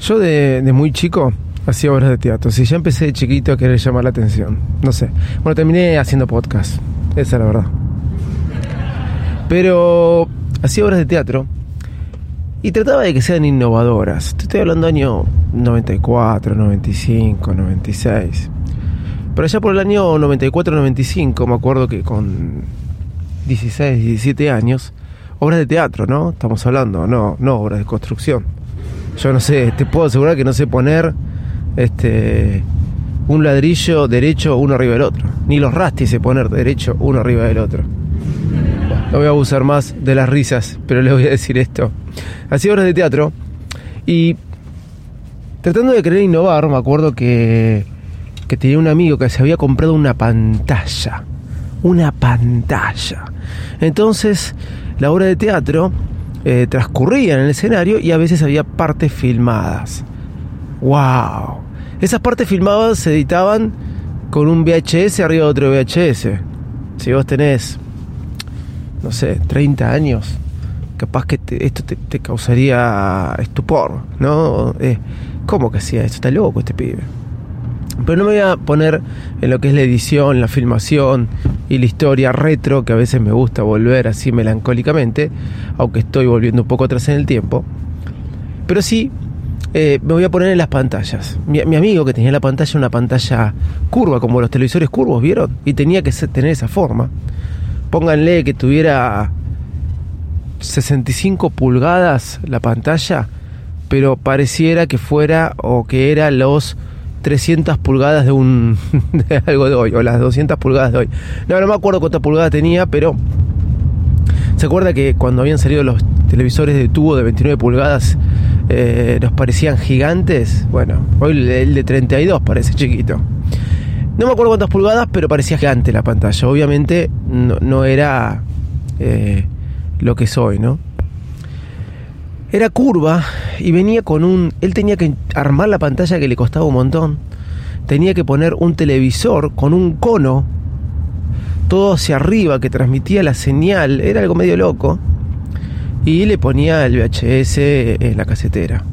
Yo de, muy chico hacía obras de teatro. Si ya empecé de chiquito a querer llamar la atención. No sé. Bueno, terminé haciendo podcast. Esa es la verdad. Pero hacía obras de teatro y trataba de que sean innovadoras. Te estoy hablando año 94, 95, 96. Pero allá por el año 94, 95, me acuerdo que con 16, 17 años, obras de teatro, ¿no? Estamos hablando, no, no obras de construcción. Yo no sé, te puedo asegurar que no sé poner este un ladrillo derecho uno arriba del otro. Ni los rastis sé poner derecho uno arriba del otro. No voy a abusar más de las risas, pero les voy a decir esto. Hacía obras de teatro y tratando de querer innovar, me acuerdo que, que tenía un amigo que se había comprado una pantalla. Una pantalla. Entonces, la obra de teatro eh, transcurría en el escenario y a veces había partes filmadas. ¡Wow! Esas partes filmadas se editaban con un VHS arriba de otro VHS. Si vos tenés, no sé, 30 años, capaz que te- esto te, te causaría estupor, ¿no? Eh, ¿Cómo que hacía esto? Está loco este pibe. Pero no me voy a poner en lo que es la edición, la filmación y la historia retro, que a veces me gusta volver así melancólicamente, aunque estoy volviendo un poco atrás en el tiempo. Pero sí, eh, me voy a poner en las pantallas. Mi, mi amigo que tenía la pantalla, una pantalla curva, como los televisores curvos, ¿vieron? Y tenía que tener esa forma. Pónganle que tuviera 65 pulgadas la pantalla, pero pareciera que fuera o que era los 300 pulgadas de un de algo de hoy o las 200 pulgadas de hoy. No, no me acuerdo cuántas pulgadas tenía, pero ¿se acuerda que cuando habían salido los televisores de tubo de 29 pulgadas eh, nos parecían gigantes? Bueno, hoy el- de 32 parece chiquito. No me acuerdo cuántas pulgadas, pero parecía gigante la pantalla. Obviamente no, no era eh, lo que soy, ¿no? Era curva y venía con un... Él tenía que armar la pantalla que le costaba un montón. Tenía que poner un televisor con un cono todo hacia arriba que transmitía la señal. Era algo medio loco. Y le ponía el VHS en la casetera.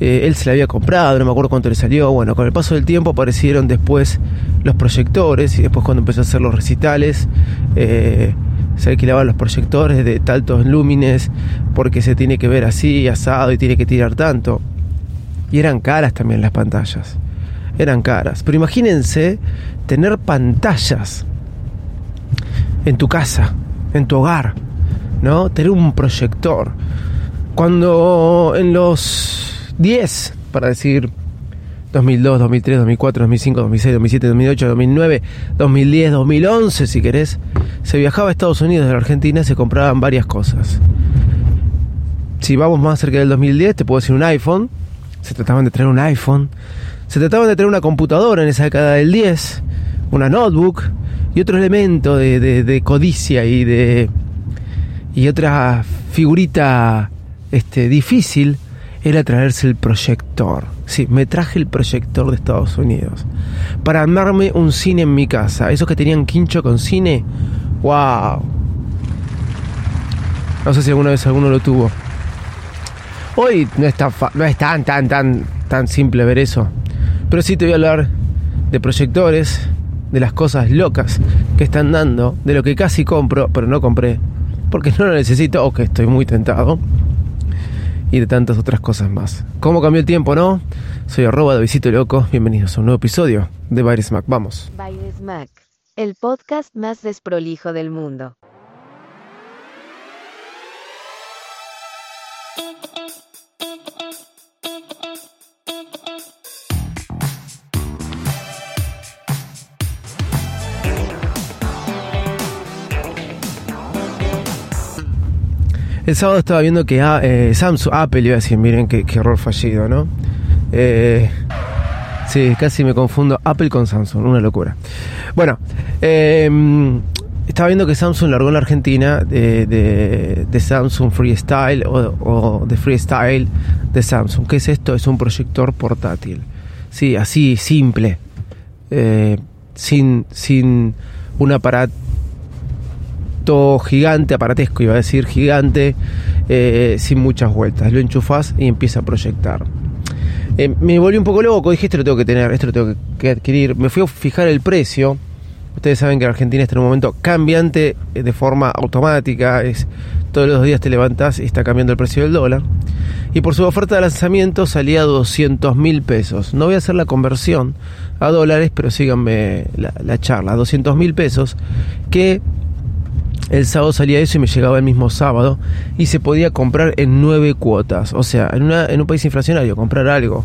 Eh, él se la había comprado, no me acuerdo cuánto le salió. Bueno, con el paso del tiempo aparecieron después los proyectores y después cuando empezó a hacer los recitales, eh, se alquilaban los proyectores de tantos lúmenes porque se tiene que ver así, asado y tiene que tirar tanto. Y eran caras también las pantallas. Eran caras. Pero imagínense tener pantallas en tu casa, en tu hogar, ¿no? Tener un proyector. Cuando en los 10, para decir 2002, 2003, 2004, 2005, 2006, 2007, 2008, 2009, 2010, 2011, si querés, se viajaba a Estados Unidos de la Argentina, se compraban varias cosas. Si vamos más cerca del 2010, te puedo decir un iPhone. Se trataban de traer un iPhone. Se trataban de traer una computadora en esa década del 10, una notebook y otro elemento de, codicia y de y otra figurita este, difícil era traerse el proyector. Sí, me traje el proyector de Estados Unidos para armarme un cine en mi casa. Esos que tenían quincho con cine, wow. No sé si alguna vez alguno lo tuvo. Hoy no es tan, no es tan, tan, tan, tan simple ver eso. Pero sí te voy a hablar de proyectores, de las cosas locas que están dando, de lo que casi compro, pero no compré, porque no lo necesito o que estoy muy tentado, y de tantas otras cosas más. ¿Cómo cambió el tiempo, no? Soy arroba de Visito Loco, bienvenidos a un nuevo episodio de Baires Mac. Vamos. Baires Mac, el podcast más desprolijo del mundo. El sábado estaba viendo que ah, eh, Samsung, Apple iba a decir, miren qué, error fallido, ¿no? Eh, sí, casi me confundo Apple con Samsung, una locura. Bueno, eh, estaba viendo que Samsung largó en la Argentina de, de- de Samsung Freestyle o, o de Freestyle de Samsung. ¿Qué es esto? Es un proyector portátil. Sí, así, simple. Eh, sin, sin un aparato gigante, aparatesco, iba a decir gigante, eh, sin muchas vueltas. Lo enchufás y empieza a proyectar. Eh, me volví un poco loco, dije, esto lo tengo que tener, esto lo tengo que, adquirir. Me fui a fijar el precio. Ustedes saben que Argentina está en un momento cambiante eh, de forma automática. Es, todos los días te levantas y está cambiando el precio del dólar. Y por su oferta de lanzamiento salía a 200 mil pesos. No voy a hacer la conversión a dólares, pero síganme la, la charla. 200 mil pesos que el sábado salía eso y me llegaba el mismo sábado y se podía comprar en nueve cuotas. O sea, en, una- en un país inflacionario, comprar algo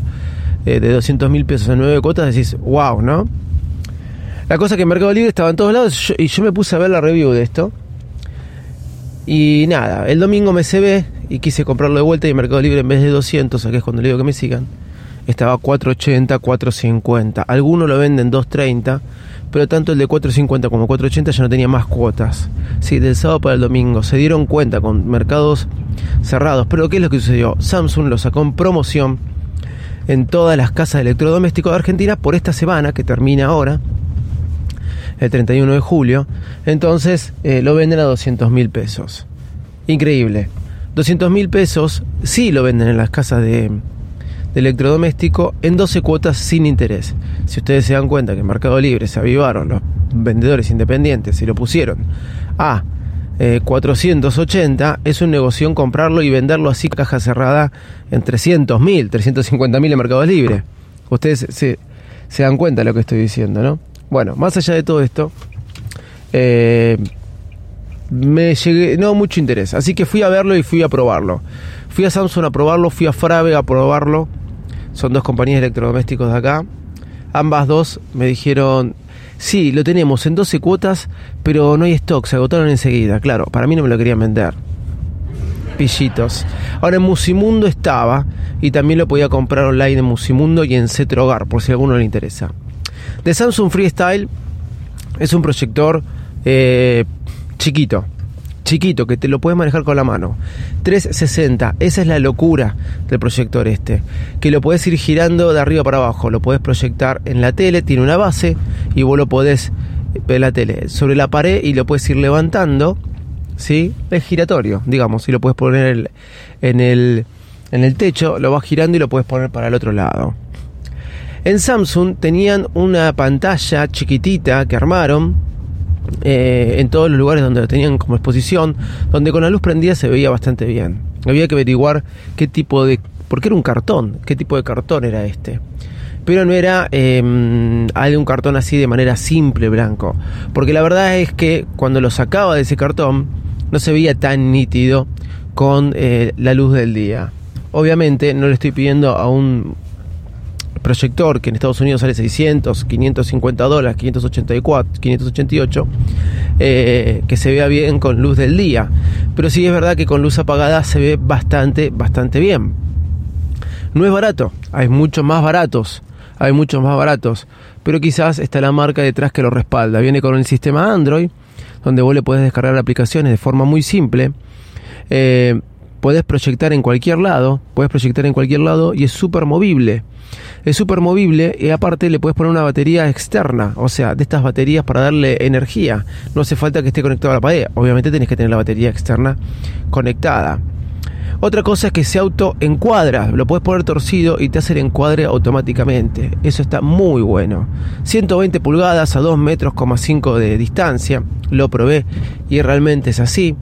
eh, de 200 mil pesos en nueve cuotas decís, wow, ¿no? La cosa que en Mercado Libre estaba en todos lados y yo me puse a ver la review de esto. Y nada, el domingo me se ve y quise comprarlo de vuelta y Mercado Libre en vez de 200, que es cuando le digo que me sigan, estaba 480, 450. Algunos lo venden 230, pero tanto el de 450 como 480 ya no tenía más cuotas. Sí, del sábado para el domingo. Se dieron cuenta con mercados cerrados. Pero ¿qué es lo que sucedió? Samsung lo sacó en promoción en todas las casas de electrodomésticos de Argentina por esta semana que termina ahora el 31 de julio. Entonces eh, lo venden a 200 mil pesos. Increíble. 200 mil pesos sí lo venden en las casas de, de electrodoméstico en 12 cuotas sin interés. Si ustedes se dan cuenta que en Mercado Libre se avivaron los vendedores independientes y lo pusieron a eh, 480, es un negocio comprarlo y venderlo así caja cerrada en 300 mil, 350 mil en Mercado Libre. Ustedes se, se dan cuenta de lo que estoy diciendo, ¿no? Bueno, más allá de todo esto, eh, me llegué, no mucho interés, así que fui a verlo y fui a probarlo. Fui a Samsung a probarlo, fui a Frave a probarlo. Son dos compañías de electrodomésticos de acá. Ambas dos me dijeron, sí, lo tenemos en 12 cuotas, pero no hay stock, se agotaron enseguida. Claro, para mí no me lo querían vender. Pillitos. Ahora en Musimundo estaba y también lo podía comprar online en Musimundo y en Cetro Hogar, por si a alguno le interesa. De Samsung Freestyle es un proyector eh, chiquito, chiquito, que te lo puedes manejar con la mano. 360, esa es la locura del proyector este, que lo puedes ir girando de arriba para abajo, lo puedes proyectar en la tele, tiene una base y vos lo podés ver la tele sobre la pared y lo puedes ir levantando, ¿sí? Es giratorio, digamos, y lo puedes poner el- en el en el techo, lo vas girando y lo puedes poner para el otro lado. En Samsung tenían una pantalla chiquitita que armaron eh, en todos los lugares donde lo tenían como exposición, donde con la luz prendida se veía bastante bien. Había que averiguar qué tipo de... porque era un cartón, qué tipo de cartón era este. Pero no era eh, algún cartón así de manera simple blanco. Porque la verdad es que cuando lo sacaba de ese cartón no se veía tan nítido con eh, la luz del día. Obviamente no le estoy pidiendo a un proyector que en Estados Unidos sale 600, 550 dólares, 584, 588, eh, que se vea bien con luz del día. Pero sí es verdad que con luz apagada se ve bastante, bastante bien. No es barato, hay muchos más baratos, hay muchos más baratos, pero quizás está la marca detrás que lo respalda. Viene con el sistema Android, donde vos le podés descargar aplicaciones de forma muy simple. Eh, podés proyectar en cualquier lado, puedes proyectar en cualquier lado y es súper movible. Es súper movible y aparte le puedes poner una batería externa, o sea, de estas baterías para darle energía. No hace falta que esté conectado a la pared, obviamente tenés que tener la batería externa conectada. Otra cosa es que se auto encuadra, lo puedes poner torcido y te hace el encuadre automáticamente. Eso está muy bueno. 120 pulgadas a 2 metros, 5 de distancia. Lo probé y realmente es así.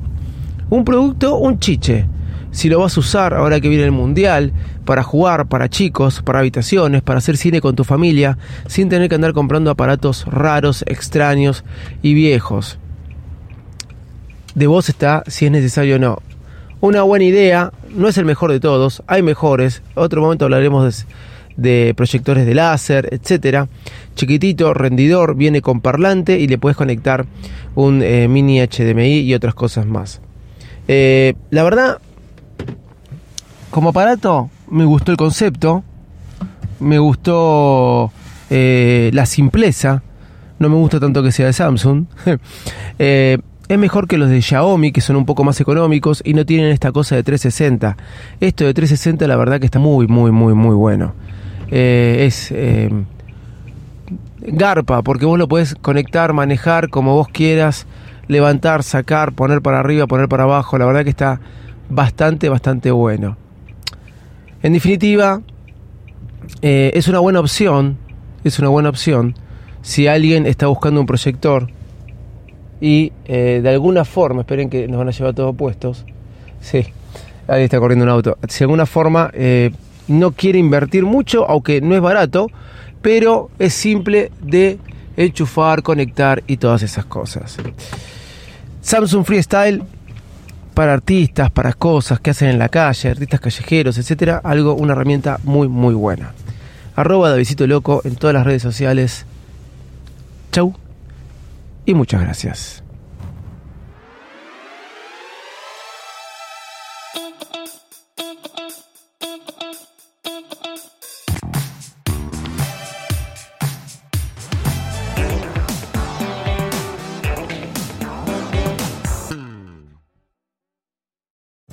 Un producto, un chiche. Si lo vas a usar ahora que viene el mundial, para jugar, para chicos, para habitaciones, para hacer cine con tu familia, sin tener que andar comprando aparatos raros, extraños y viejos. De vos está si es necesario o no. Una buena idea, no es el mejor de todos, hay mejores. Otro momento hablaremos de, proyectores de láser, etcétera. Chiquitito, rendidor, viene con parlante y le puedes conectar un eh, mini HDMI y otras cosas más. Eh, la verdad, como aparato, me gustó el concepto, me gustó eh, la simpleza, no me gusta tanto que sea de Samsung. Eh, es mejor que los de Xiaomi, que son un poco más económicos y no tienen esta cosa de 360. Esto de 360 la verdad que está muy, muy, muy, muy bueno. Eh, es garpa, porque vos lo podés conectar, manejar como vos quieras, levantar, sacar, poner para arriba, poner para abajo. La verdad que está bastante, bastante bueno. En definitiva, eh, es una buena opción, es una buena opción si alguien está buscando un proyector y eh, de alguna forma, esperen que nos van a llevar todos puestos, sí, ahí está corriendo un auto, si de alguna forma eh, no quiere invertir mucho, aunque no es barato, pero es simple de enchufar, conectar y todas esas cosas. Samsung Freestyle para artistas, para cosas que hacen en la calle, artistas callejeros, etcétera, algo, una herramienta muy, muy buena. Arroba Davidito Loco en todas las redes sociales. Chau y muchas gracias.